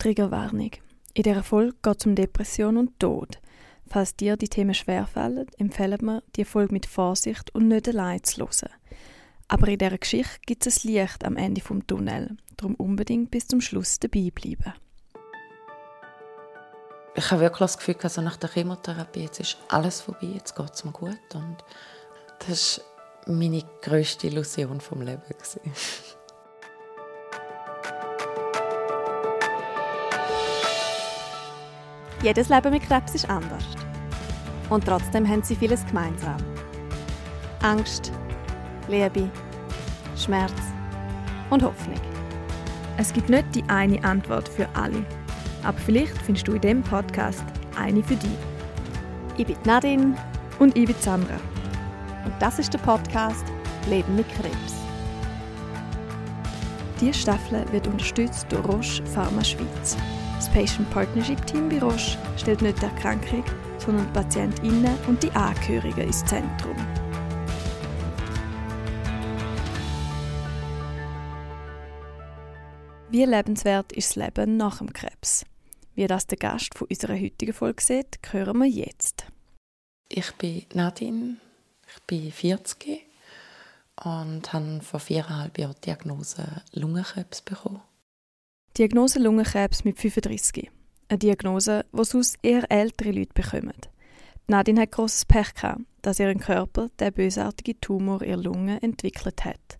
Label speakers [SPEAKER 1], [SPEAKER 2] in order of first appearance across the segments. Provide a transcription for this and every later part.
[SPEAKER 1] Triggerwarnung. In dieser Folge geht es um Depression und Tod. Falls dir die Themen schwerfallen, empfehlen wir, die Folge mit Vorsicht und nicht allein zu hören. Aber in dieser Geschichte gibt es ein Licht am Ende vom Tunnel. Darum unbedingt bis zum Schluss dabei bleiben.
[SPEAKER 2] Ich habe wirklich das Gefühl, also nach der Chemotherapie jetzt ist alles vorbei, jetzt geht es mir gut. Und das war meine grösste Illusion vom Leben.
[SPEAKER 1] Jedes Leben mit Krebs ist anders. Und trotzdem haben sie vieles gemeinsam. Angst, Liebe, Schmerz und Hoffnung. Es gibt nicht die eine Antwort für alle. Aber vielleicht findest du in diesem Podcast eine für dich. Ich bin Nadine und ich bin Sandra. Und das ist der Podcast Leben mit Krebs. Diese Staffel wird unterstützt durch Roche Pharma Schweiz. Das Patient Partnership Team bei Roche stellt nicht die Erkrankung, sondern die PatientInnen und die Angehörigen ins Zentrum. Wie lebenswert ist das Leben nach dem Krebs? Wie das der Gast von unserer heutigen Folge sieht, hören wir jetzt.
[SPEAKER 2] Ich bin Nadine, ich bin 40 und habe vor viereinhalb Jahren die Diagnose Lungenkrebs bekommen.
[SPEAKER 1] Diagnose Lungenkrebs mit 35. Eine Diagnose, die sonst eher ältere Leute bekommen. Nadine hat grosses Pech gehabt, dass ihr Körper der bösartige Tumor ihrer Lunge entwickelt hat.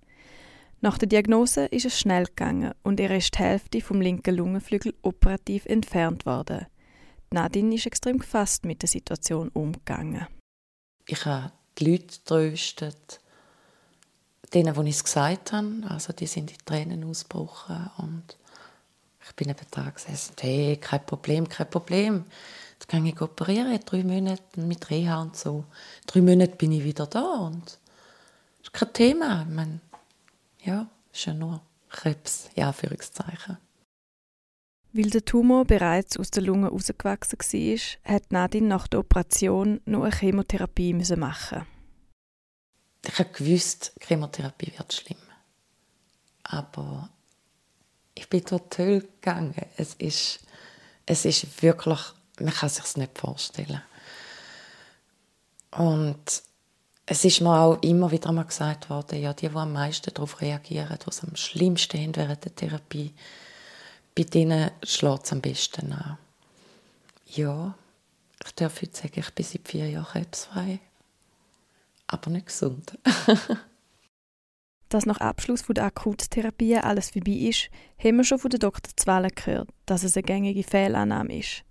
[SPEAKER 1] Nach der Diagnose ist es schnell gegangen und ihr ist die Hälfte vom linken Lungenflügel operativ entfernt worden. Nadine ist extrem gefasst mit der Situation umgegangen.
[SPEAKER 2] Ich habe die Leute tröstet, denen, die ich es gesagt habe, also die sind in Tränen ausgebrochen und ich bin eben da gesessen, hey, kein Problem, kein Problem. Jetzt kann ich operieren, drei Monate mit Reha und so. Drei Monate bin ich wieder da und das ist kein Thema. Ich meine, ja, ist ja nur Krebs, ja, Anführungszeichen.
[SPEAKER 1] Weil der Tumor bereits aus der Lunge rausgewachsen war, hat Nadine nach der Operation nur eine Chemotherapie machen.
[SPEAKER 2] Ich habe gewusst, Chemotherapie wird schlimm. Aber ich bin total gegangen. Es ist, es ist wirklich, man kann sich nicht vorstellen. Und es ist mir auch immer wieder mal gesagt worden, ja, die, die am meisten darauf reagieren, die es am schlimmsten haben während der Therapie, bei denen schlägt es am besten an. Ja, ich darf heute sagen, ich bin seit vier Jahren krebsfrei, aber nicht gesund.
[SPEAKER 1] dass nach Abschluss der Akuttherapie alles vorbei ist, haben wir schon von der Dr. Zwelle gehört, dass es eine gängige Fehlannahme ist.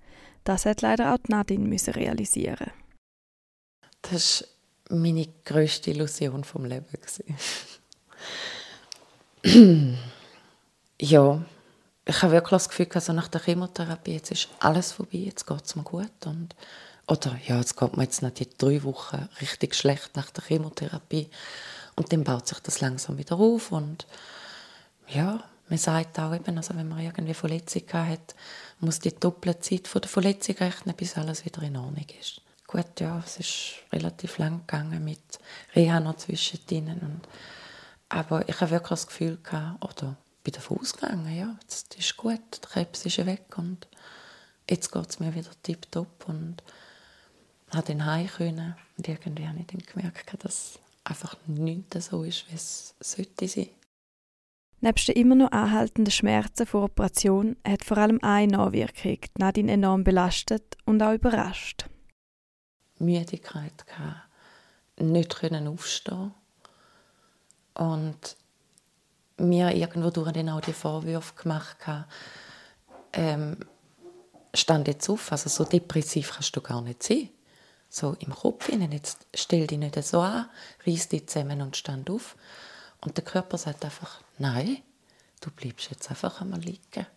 [SPEAKER 1] Das hat leider auch Nadine realisieren.
[SPEAKER 2] Das meine grösste Illusion vom Leben ja, ich habe wirklich das Gefühl, also nach der Chemotherapie, jetzt ist alles vorbei, jetzt geht es mir gut. Und, oder ja, jetzt geht mir jetzt noch die drei Wochen richtig schlecht nach der Chemotherapie. Und dann baut sich das langsam wieder auf. Und ja, man sagt auch eben, also wenn man irgendwie Verletzungen hat, muss die doppelte Zeit von der Verletzung rechnen, bis alles wieder in Ordnung ist gut, ja, es ist relativ lang gegangen mit Reha noch zwischendrin. Und, aber ich habe wirklich das Gefühl gehabt, oder bin davon ausgegangen, ja, jetzt ist gut, der Krebs ist weg und jetzt geht es mir wieder tipptopp und habe dann heim können. Und irgendwie habe ich dann gemerkt, dass einfach nichts so ist, wie es sollte sein.
[SPEAKER 1] Nebst den immer noch anhaltenden Schmerzen vor Operation hat vor allem eine Nachwirkung Nadine enorm belastet und auch überrascht.
[SPEAKER 2] Müdigkeit gehabt, nicht können aufstehen und mir irgendwo durch dann auch die Vorwürfe gemacht ähm, stand jetzt auf, also so depressiv kannst du gar nicht sein. So im Kopf hinein, jetzt stell dich nicht so an, reiß dich zusammen und stand auf. Und der Körper sagt einfach, nein, du bleibst jetzt einfach einmal liegen.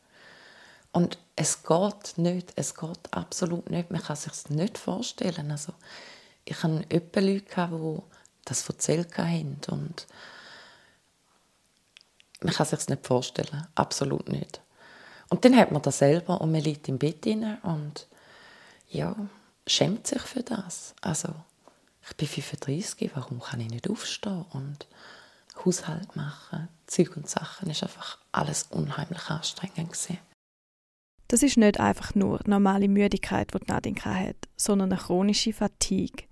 [SPEAKER 2] Und es geht nicht, es geht absolut nicht. Man kann sich nicht vorstellen. Also, ich hatte öppe Leute, die das erzählt haben und man kann sich nicht vorstellen, absolut nicht. Und dann hat man das selber und man liegt im Bett rein und ja, schämt sich für das. Also, ich bin 35, warum kann ich nicht aufstehen und Haushalt machen, Zeug und Sachen, ist einfach alles unheimlich anstrengend gewesen.
[SPEAKER 1] Das ist nicht einfach nur normale Müdigkeit, die Nadine hat, sondern eine chronische Fatigue.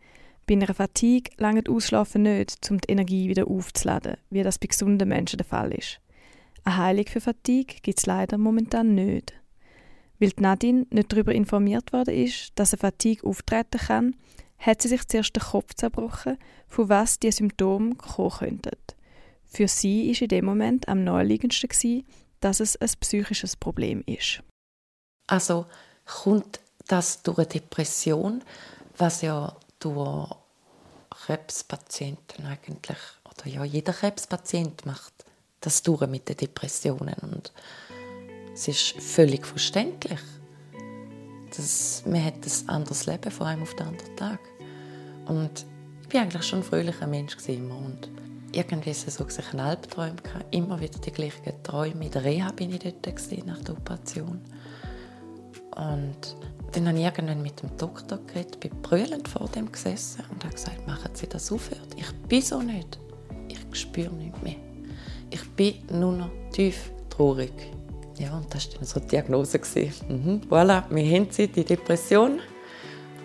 [SPEAKER 1] Bei einer Fatigue langt Ausschlafen nicht, um die Energie wieder aufzuladen, wie das bei gesunden Menschen der Fall ist. Eine Heilung für Fatigue gibt es leider momentan nicht. Weil Nadine nicht darüber informiert worden ist, dass eine Fatigue auftreten kann, hat sie sich zuerst den Kopf zerbrochen, von was die Symptome kommen könnten. Für sie war in dem Moment am naheliegendsten, dass es ein psychisches Problem ist.
[SPEAKER 2] Also kommt das durch eine Depression, was ja durch Krebspatienten eigentlich, oder ja, jeder Krebspatient macht das durch mit den Depressionen und es ist völlig verständlich. Das, man hat ein anderes Leben vor allem auf den anderen Tag. Und ich war eigentlich schon ein fröhlicher Mensch immer und irgendwie ist so ich einen Albtraum gehabt. immer wieder die gleichen Träume. In der Reha bin ich dort nach der Operation. Und dann habe ich irgendwann mit dem Doktor geredet, bin brüllend vor dem gesessen und habe gesagt, machen Sie das aufhört. Ich bin so nicht. Ich spüre nichts mehr. Ich bin nur noch tief traurig. Ja, und das war dann so die Diagnose. Mhm, voilà, wir haben sie, die Depression.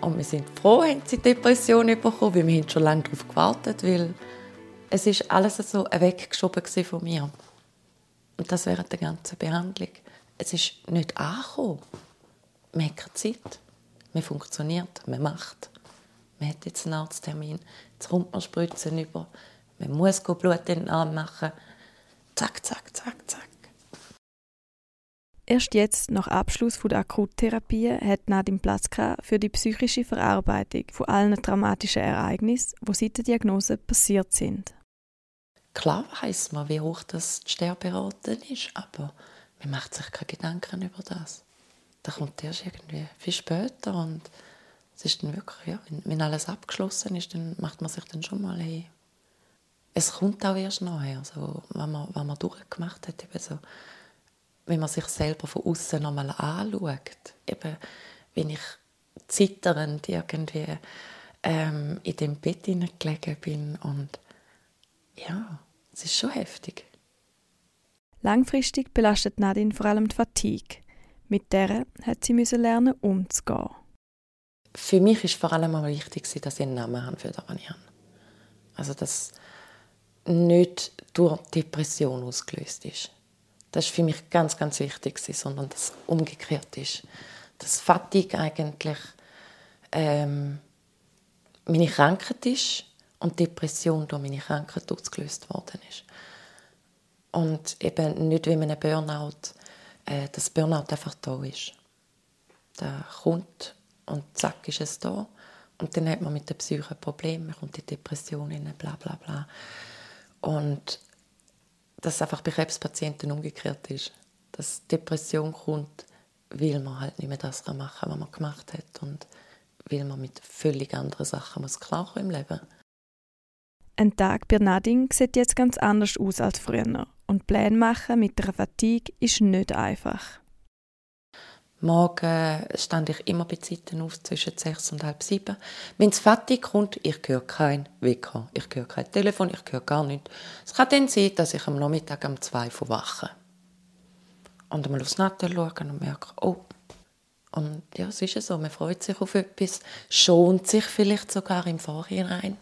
[SPEAKER 2] Und wir sind froh, haben sie die Depression bekommen, weil wir haben schon lange darauf gewartet, weil es ist alles so weggeschoben von mir. Und das während der ganzen Behandlung. Es ist nicht angekommen. Man hat keine Zeit. Man funktioniert, man macht. Man hat jetzt einen Arzttermin, jetzt kommt man Spritzen über. Man muss Blut in den Arm machen. Zack, zack, zack, zack.
[SPEAKER 1] Erst jetzt, nach Abschluss der Akuttherapie, hat Nadine Platz für die psychische Verarbeitung von allen traumatischen Ereignissen, die seit der Diagnose passiert sind.
[SPEAKER 2] Klar weiß man, wie hoch das Sterberate ist, aber man macht sich keine Gedanken über das. Das kommt erst irgendwie viel später und es ist dann wirklich, ja, wenn, alles abgeschlossen ist, dann macht man sich dann schon mal hey. Es kommt auch erst nachher, so, wenn, man, wenn man durchgemacht hat, eben so, wenn man sich selber von außen nochmal anschaut, eben, wenn ich zitternd irgendwie ähm, in dem Bett gelegen bin und ja, es ist schon heftig.
[SPEAKER 1] Langfristig belastet Nadine vor allem die Fatigue. Mit der hat sie lernen umzugehen.
[SPEAKER 2] Für mich ist vor allem mal wichtig, dass ich einen Namen habe für das, was ich habe. Also, dass nicht durch Depression ausgelöst ist. Das ist für mich ganz, ganz wichtig, sondern dass es umgekehrt ist. Dass Fatigue eigentlich ähm, meine Krankheit ist und Depression durch meine Krankheit ausgelöst worden ist. Und eben nicht wie einem Burnout, äh, dass Burnout einfach da ist. Da kommt und zack ist es da. Und dann hat man mit der Psyche ein Problem, man kommt in Depression bla bla bla. Und dass es einfach bei Krebspatienten umgekehrt ist. Dass Depression kommt, weil man halt nicht mehr das machen kann, was man gemacht hat und weil man mit völlig anderen Sachen muss klarkommen im Leben.
[SPEAKER 1] Ein Tag bei Nadine sieht jetzt ganz anders aus als früher und Pläne machen mit der Fatigue ist nicht einfach.
[SPEAKER 2] Morgen stand ich immer bei Zeiten auf, zwischen sechs und halb sieben. Wenn es fertig kommt, ich höre kein Wecker, ich höre kein Telefon, ich höre gar nichts. Es kann dann sein, dass ich am Nachmittag um zwei verwache. Und einmal aufs Nattel schaue und merke, oh. Und ja, es ist so, man freut sich auf etwas, schont sich vielleicht sogar im Vorhinein,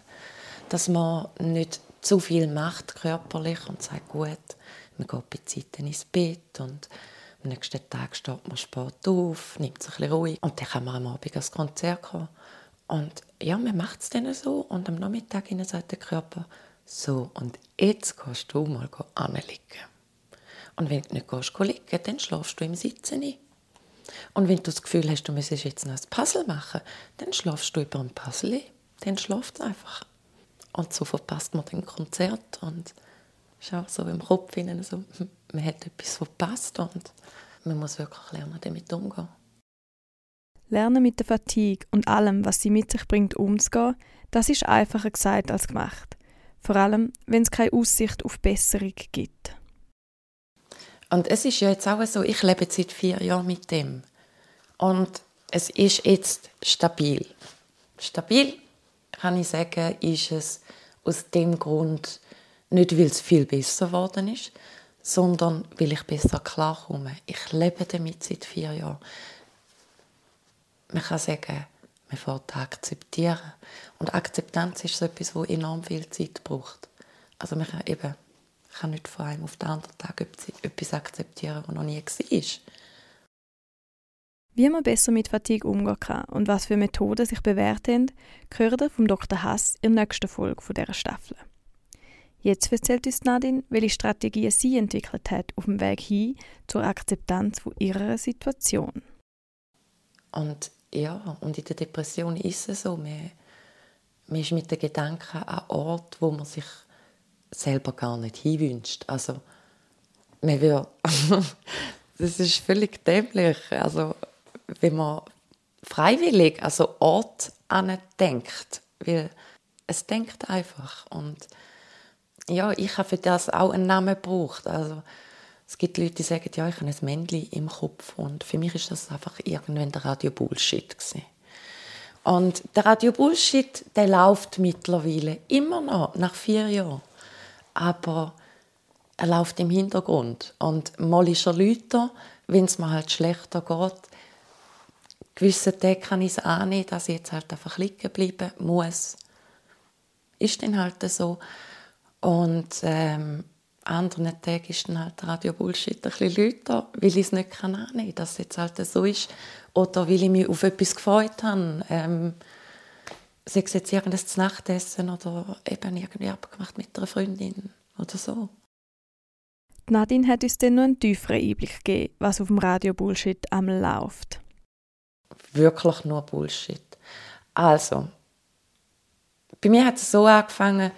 [SPEAKER 2] dass man nicht zu viel macht körperlich und sagt, gut, man geht bei Zeiten ins Bett und am nächsten Tag steht man spät auf, nimmt sich ein ruhig und dann kann man am Abend ans Konzert kommen. Und ja, man macht es dann so und am Nachmittag sagt der Körper, so, und jetzt gehst du mal anliegen. Und wenn du nicht gehst, liegen, dann schlafst du im Sitzen ein. Und wenn du das Gefühl hast, du müsstest jetzt noch ein Puzzle machen, dann schlafst du über ein Puzzle ein. Dann schlaft es einfach. Und so verpasst man den Konzert und ist so im Kopf hinein, so, man hat etwas verpasst und man muss wirklich lernen, damit umzugehen.
[SPEAKER 1] Lernen mit der Fatigue und allem, was sie mit sich bringt, umzugehen, das ist einfacher gesagt als gemacht. Vor allem, wenn es keine Aussicht auf Besserung gibt.
[SPEAKER 2] Und es ist ja jetzt auch so, ich lebe seit vier Jahren mit dem. Und es ist jetzt stabil. Stabil, kann ich sagen, ist es aus dem Grund, nicht weil es viel besser geworden ist, sondern weil ich besser klarkomme. Ich lebe damit seit vier Jahren. Man kann sagen, man fährt akzeptieren. Und Akzeptanz ist so etwas, das enorm viel Zeit braucht. Also man kann eben kann nicht von einem auf den anderen Tag etwas akzeptieren, was noch nie war.
[SPEAKER 1] Wie man besser mit Fatigue umgehen kann und was für Methoden sich bewährt haben, ihr vom Dr. Hass in der nächsten Folge dieser Staffel. Jetzt erzählt uns Nadine, welche Strategien sie entwickelt hat auf dem Weg hin zur Akzeptanz von ihrer Situation.
[SPEAKER 2] Und ja, und in der Depression ist es so, man, man ist mit den Gedanken an Ort, wo man sich selber gar nicht hinwünscht. Also, man will, das ist völlig dämlich. Also, wenn man freiwillig, also Ort denkt, weil es denkt einfach und ja, ich habe für das auch einen Namen gebraucht. Also, es gibt Leute, die sagen, ja, ich habe ein Männchen im Kopf. Und für mich ist das einfach irgendwann der Radio Bullshit. Gewesen. Und der Radio Bullshit, der läuft mittlerweile immer noch, nach vier Jahren. Aber er läuft im Hintergrund. Und mal ist er lauter, wenn es mir halt schlechter geht. Gewisse Tage kann ich es annehmen, dass ich jetzt halt einfach liegen bleiben muss. Ist dann halt so. Und ähm, anderen Tagen ist dann halt Radio Bullshit ein bisschen lauter, weil ich es nicht kann annehmen kann, dass es jetzt halt so ist. Oder weil ich mich auf etwas gefreut habe. Ähm, sei es jetzt irgendein Nachtessen oder eben irgendwie abgemacht mit einer Freundin oder so.
[SPEAKER 1] Nadine hat uns dann noch einen tieferen Einblick gegeben, was auf dem Radio Bullshit einmal läuft.
[SPEAKER 2] Wirklich nur Bullshit. Also, bei mir hat es so angefangen,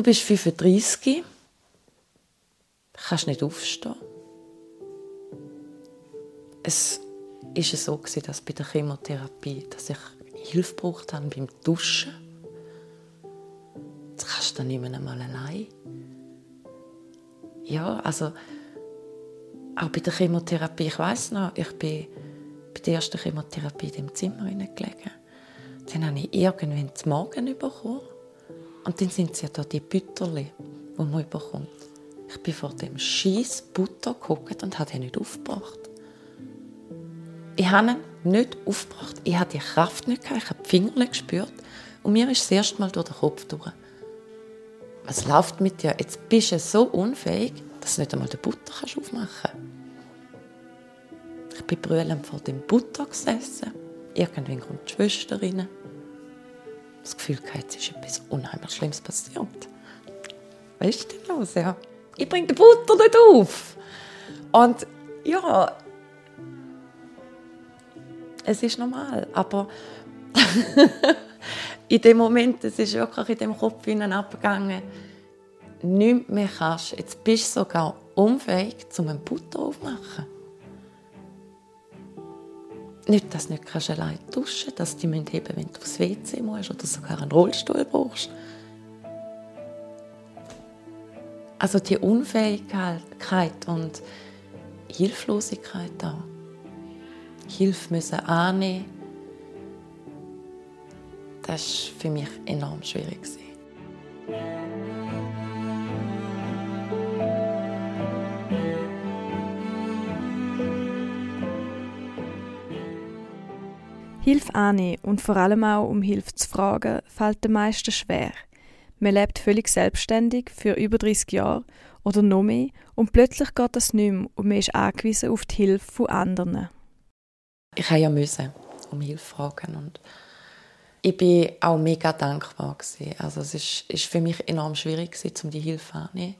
[SPEAKER 2] Du bist 35, kannst nicht aufstehen. Es war so, dass bei der Chemotherapie, dass ich Hilfe braucht habe beim Duschen. Jetzt kannst du dann nicht mehr einmal allein. Ja, also auch bei der Chemotherapie, ich weiß noch, ich bin bei der ersten Chemotherapie in dem Zimmer gelegen. Dann habe ich irgendwann zum Morgen bekommen. Und dann sind es ja da die Bütterli, die man bekommt. Ich bin vor dem scheiß Butter geguckt und habe ihn nicht aufgebracht. Ich habe ihn nicht aufgebracht. Ich hatte die Kraft nicht, gehabt, ich habe die Finger nicht gespürt. Und mir ist das erste Mal durch den Kopf durch. Was läuft mit dir? Jetzt bist du so unfähig, dass du nicht einmal den Butter aufmachen kannst. Ich bin brüllend vor dem Butter gesessen. Irgendwann kommt die Schwester rein das Gefühl gehabt, es ist etwas unheimlich Schlimmes passiert. Was ist denn los? Ja, ich bringe die Butter nicht auf. Und ja, es ist normal, aber in dem Moment, es ist wirklich in dem Kopf abgegangen, nichts mehr kannst. Jetzt bist du sogar unfähig, um einen Butter aufzumachen. Nicht, dass du nicht kannst allein duschen kannst, dass heben müssen, wenn du aufs WC musst oder sogar einen Rollstuhl brauchst. Also die Unfähigkeit und Hilflosigkeit da. Hilfe müssen annehmen, das war für mich enorm schwierig.
[SPEAKER 1] Hilfe annehmen und vor allem auch um Hilfe zu fragen, fällt den meisten schwer. Man lebt völlig selbstständig für über 30 Jahre oder noch mehr und plötzlich geht das nicht mehr und man ist angewiesen auf die Hilfe von anderen.
[SPEAKER 2] Ich habe ja um Hilfe fragen und ich bin auch mega dankbar. Also es ist für mich enorm schwierig um die Hilfe anzunehmen.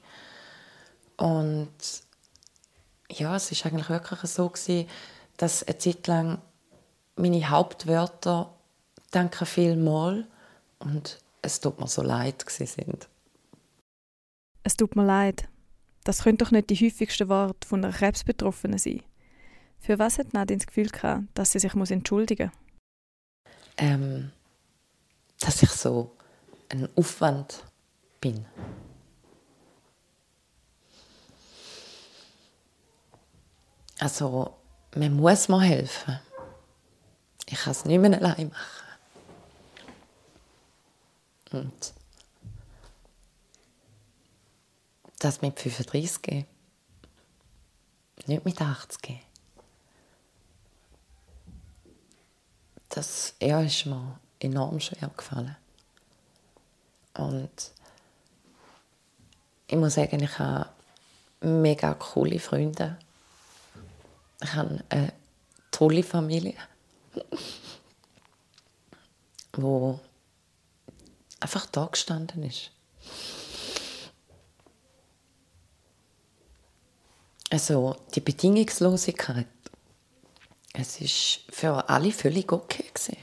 [SPEAKER 2] Und ja, es ist eigentlich wirklich so dass eine Zeit lang meine Hauptwörter «Danke vielmals» und «Es tut mir so leid» sind.
[SPEAKER 1] Es tut mir leid. Das könnte doch nicht die häufigsten Worte von einer Krebsbetroffenen sein. Für was hat Nadine das Gefühl gehabt, dass sie sich muss entschuldigen muss?
[SPEAKER 2] Ähm, dass ich so ein Aufwand bin. Also, man muss mir helfen. Ich kann es nicht mehr allein machen. Und das mit 35 Nicht mit 80. Das ja, ist mir enorm schwer gefallen. Und ich muss sagen, ich habe mega coole Freunde. Ich habe eine tolle Familie, wo einfach da gestanden ist. Also die Bedingungslosigkeit, es ist für alle völlig okay gewesen.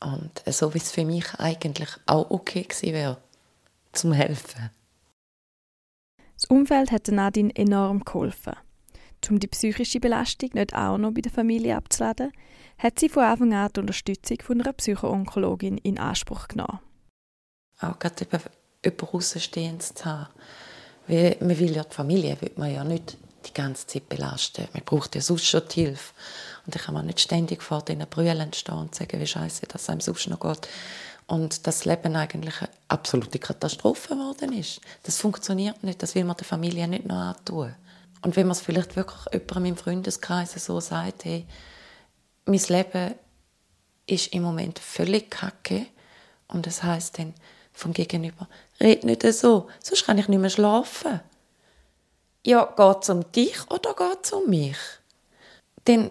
[SPEAKER 2] Und so wie es für mich eigentlich auch okay gewesen wäre, zum helfen.
[SPEAKER 1] Das Umfeld hat Nadine enorm geholfen. Um die psychische Belastung nicht auch noch bei der Familie abzuladen, hat sie von Anfang an die Unterstützung von einer Psychoonkologin in Anspruch genommen.
[SPEAKER 2] Auch gerade eben jemand Außenstehendes zu haben. Man will ja die Familie will man ja nicht die ganze Zeit belasten. Man braucht ja sonst schon die Hilfe. Und ich kann man nicht ständig vor diesen Brüllen stehen und sagen, wie scheiße dass es einem sonst noch geht. Und das Leben eigentlich eine absolute Katastrophe geworden ist. Das funktioniert nicht, das will man der Familie nicht noch antun. Und wenn man es vielleicht wirklich jemandem im Freundeskreis so sagt, hey, mein Leben ist im Moment völlig kacke und das heißt dann vom Gegenüber, red nicht so, sonst kann ich nicht mehr schlafen. Ja, geht es um dich oder geht es um mich? Dann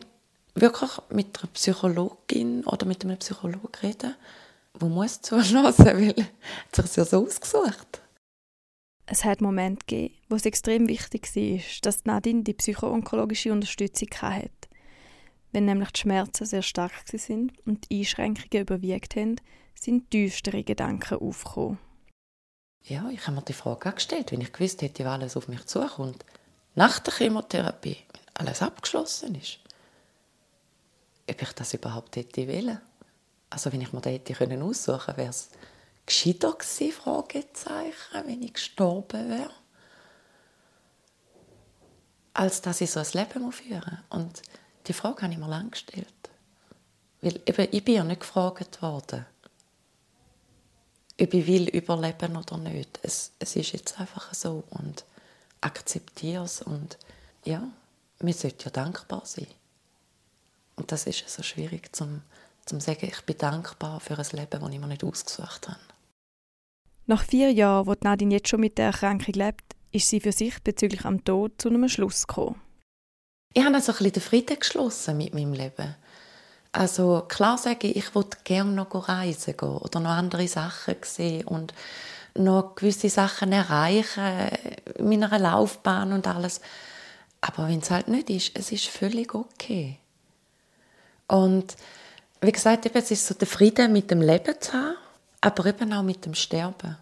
[SPEAKER 2] wirklich mit einer Psychologin oder mit einem Psychologen reden, wo muss zuhören, weil er sich ja so ausgesucht
[SPEAKER 1] es hat Momente gegeben, wo es extrem wichtig war, dass Nadine die psychoonkologische Unterstützung hatte. Wenn nämlich die Schmerzen sehr stark sind und die Einschränkungen überwiegt haben, sind düstere Gedanken aufgekommen.
[SPEAKER 2] Ja, ich habe mir die Frage gestellt, wenn ich gewusst hätte, wie alles auf mich zukommt. Nach der Chemotherapie, wenn alles abgeschlossen ist, ob ich das überhaupt hätte wollen. Also wenn ich mir das hätte aussuchen können, wäre es gescheiter gewesen, Fragezeichen, wenn ich gestorben wäre, als dass ich so ein Leben führen muss. Und die Frage habe ich mir lange gestellt. Weil eben, ich bin ja nicht gefragt worden, ob ich will überleben oder nicht. Es, es ist jetzt einfach so und akzeptiere es und ja, wir sollten ja dankbar sein. Und das ist so schwierig zum, zum sagen, ich bin dankbar für ein Leben, das ich mir nicht ausgesucht habe.
[SPEAKER 1] Nach vier Jahren, wo Nadine jetzt schon mit der Erkrankung lebt, ist sie für sich bezüglich am Tod zu einem Schluss gekommen.
[SPEAKER 2] Ich habe also ein bisschen den Frieden geschlossen mit meinem Leben. Also klar sage ich, ich würde gerne noch reisen gehen oder noch andere Sachen sehen und noch gewisse Sachen erreichen in meiner Laufbahn und alles. Aber wenn es halt nicht ist, es ist völlig okay. Und wie gesagt, es ist so der Frieden mit dem Leben zu haben aber eben auch mit dem Sterben.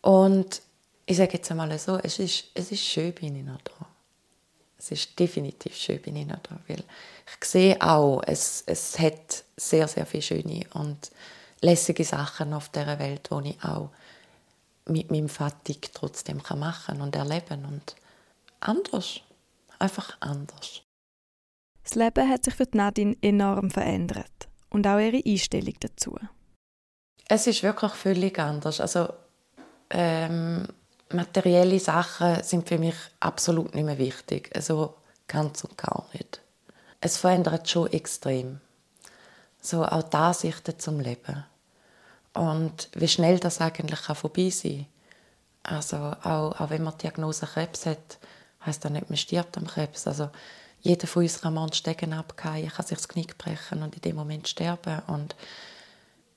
[SPEAKER 2] Und ich sage jetzt einmal so, es ist, es ist schön, bin ich noch da. Es ist definitiv schön, bin ich noch da, weil ich sehe auch, es, es hat sehr, sehr viele schöne und lässige Sachen auf dieser Welt, die ich auch mit meinem Fatig trotzdem machen und erleben und anders, einfach anders.
[SPEAKER 1] Das Leben hat sich für Nadine enorm verändert und auch ihre Einstellung dazu.
[SPEAKER 2] Es ist wirklich völlig anders. Also ähm, materielle Sachen sind für mich absolut nicht mehr wichtig. Also ganz und gar nicht. Es verändert schon extrem. So auch die Ansichten zum Leben. Und wie schnell das eigentlich kann vorbei sein Also auch, auch wenn man die Diagnose Krebs hat, heißt das nicht, man stirbt am Krebs. Also jeder von uns kann mal einen Stegen abgehen, kann sich das Knie brechen und in dem Moment sterben. Und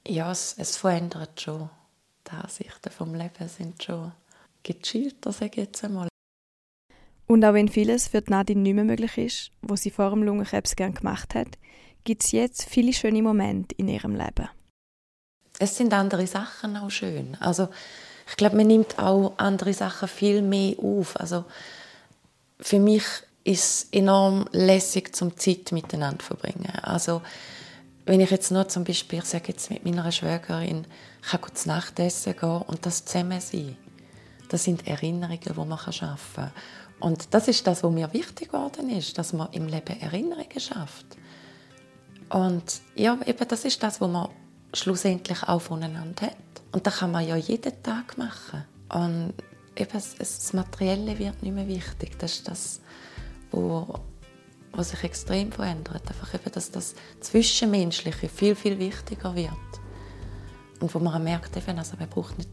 [SPEAKER 2] ja, es, es verändert schon. Die Ansichten vom Leben sind schon gechillter, sage ich jetzt einmal.
[SPEAKER 1] Und auch wenn vieles für Nadine nicht mehr möglich ist, was sie vor dem Lungenkrebs gern gemacht hat, gibt es jetzt viele schöne Momente in ihrem Leben.
[SPEAKER 2] Es sind andere Sachen auch schön. Also ich glaube, man nimmt auch andere Sachen viel mehr auf. Also für mich ist es enorm lässig, zum Zeit miteinander zu verbringen. Also wenn ich jetzt nur zum Beispiel, sage jetzt mit meiner Schwägerin, ich kann zu Nachtessen gehen und das zusammen sein, das sind Erinnerungen, die man schaffen kann. Und das ist das, was mir wichtig geworden ist, dass man im Leben Erinnerungen schafft. Und ja, eben das ist das, was man schlussendlich auch voneinander hat. Und das kann man ja jeden Tag machen. Und eben das Materielle wird nicht mehr wichtig. Das ist das, wo, was sich extrem verändert. Einfach eben, dass das Zwischenmenschliche viel, viel wichtiger wird. Und wo man merkt, eben, also man braucht nicht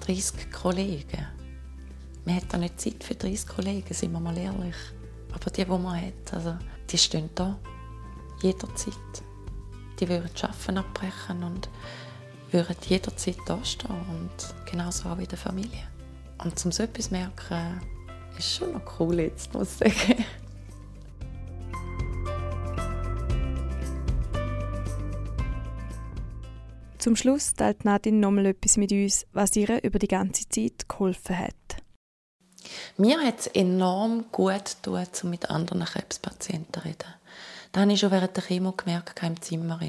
[SPEAKER 2] 30 Kollegen. Man hat da nicht Zeit für 30 Kollegen, sind wir mal ehrlich. Aber die, die man hat, also, die stehen da. Jederzeit. Die würden Arbeiten abbrechen und würden jederzeit da stehen. Und genauso auch in der Familie. Und um so etwas zu merken, ist schon noch cool jetzt, muss ich sagen.
[SPEAKER 1] Zum Schluss teilt Nadine nochmal etwas mit uns, was ihr über die ganze Zeit geholfen hat.
[SPEAKER 2] Mir hat es enorm gut getan, um mit anderen Krebspatienten zu reden. Das habe ich schon während der Chemo gemerkt, im Zimmer.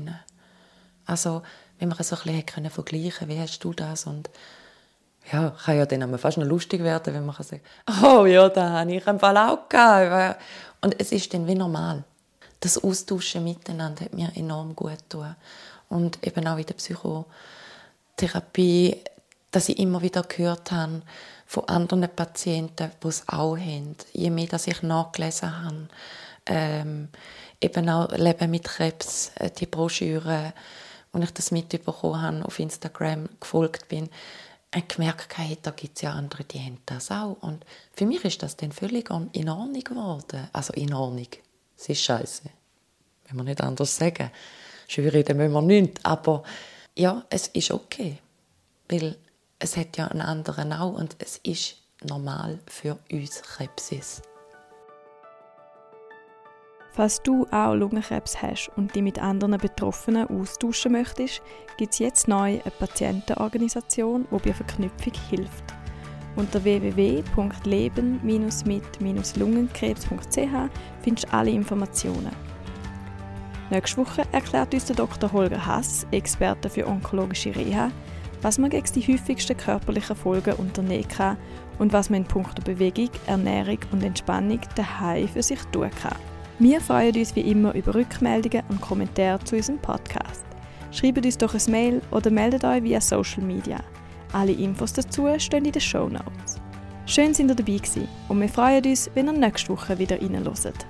[SPEAKER 2] Also, wenn man so ein bisschen vergleichen wie hast du das? Und ja, kann ja dann fast noch lustig werden, wenn man kann, oh ja, da habe ich im Fall auch gehabt. Und es ist dann wie normal. Das Austauschen miteinander hat mir enorm gut getan. Und eben auch in der Psychotherapie, dass ich immer wieder gehört habe von anderen Patienten, die es auch haben. Je mehr dass ich nachgelesen habe, ähm, eben auch Leben mit Krebs, äh, die Broschüre, und ich das mitbekommen habe, auf Instagram gefolgt bin, gemerkt, hey, da gibt es ja andere, die haben das auch. Und für mich ist das dann völlig in Ordnung geworden. Also in Ordnung. Es ist scheiße. Wenn man nicht anders sagen. Schwierig, dann müssen wir nicht. Aber ja, es ist okay. Weil es hat ja einen anderen auch und es ist normal für uns Krebsis.
[SPEAKER 1] Falls du auch Lungenkrebs hast und dich mit anderen Betroffenen austauschen möchtest, gibt es jetzt neu eine Patientenorganisation, die bei Verknüpfung hilft. Unter www.leben-mit-lungenkrebs.ch findest du alle Informationen. Nächste Woche erklärt uns der Dr. Holger Hass, Experte für onkologische Reha, was man gegen die häufigsten körperlichen Folgen unternehmen kann und was man in puncto Bewegung, Ernährung und Entspannung daheim für sich tun kann. Wir freuen uns wie immer über Rückmeldungen und Kommentare zu unserem Podcast. Schreibt uns doch ein Mail oder meldet euch via Social Media. Alle Infos dazu stehen in den Show Notes. Schön, dass ihr dabei gewesen und wir freuen uns, wenn ihr nächste Woche wieder reinhört.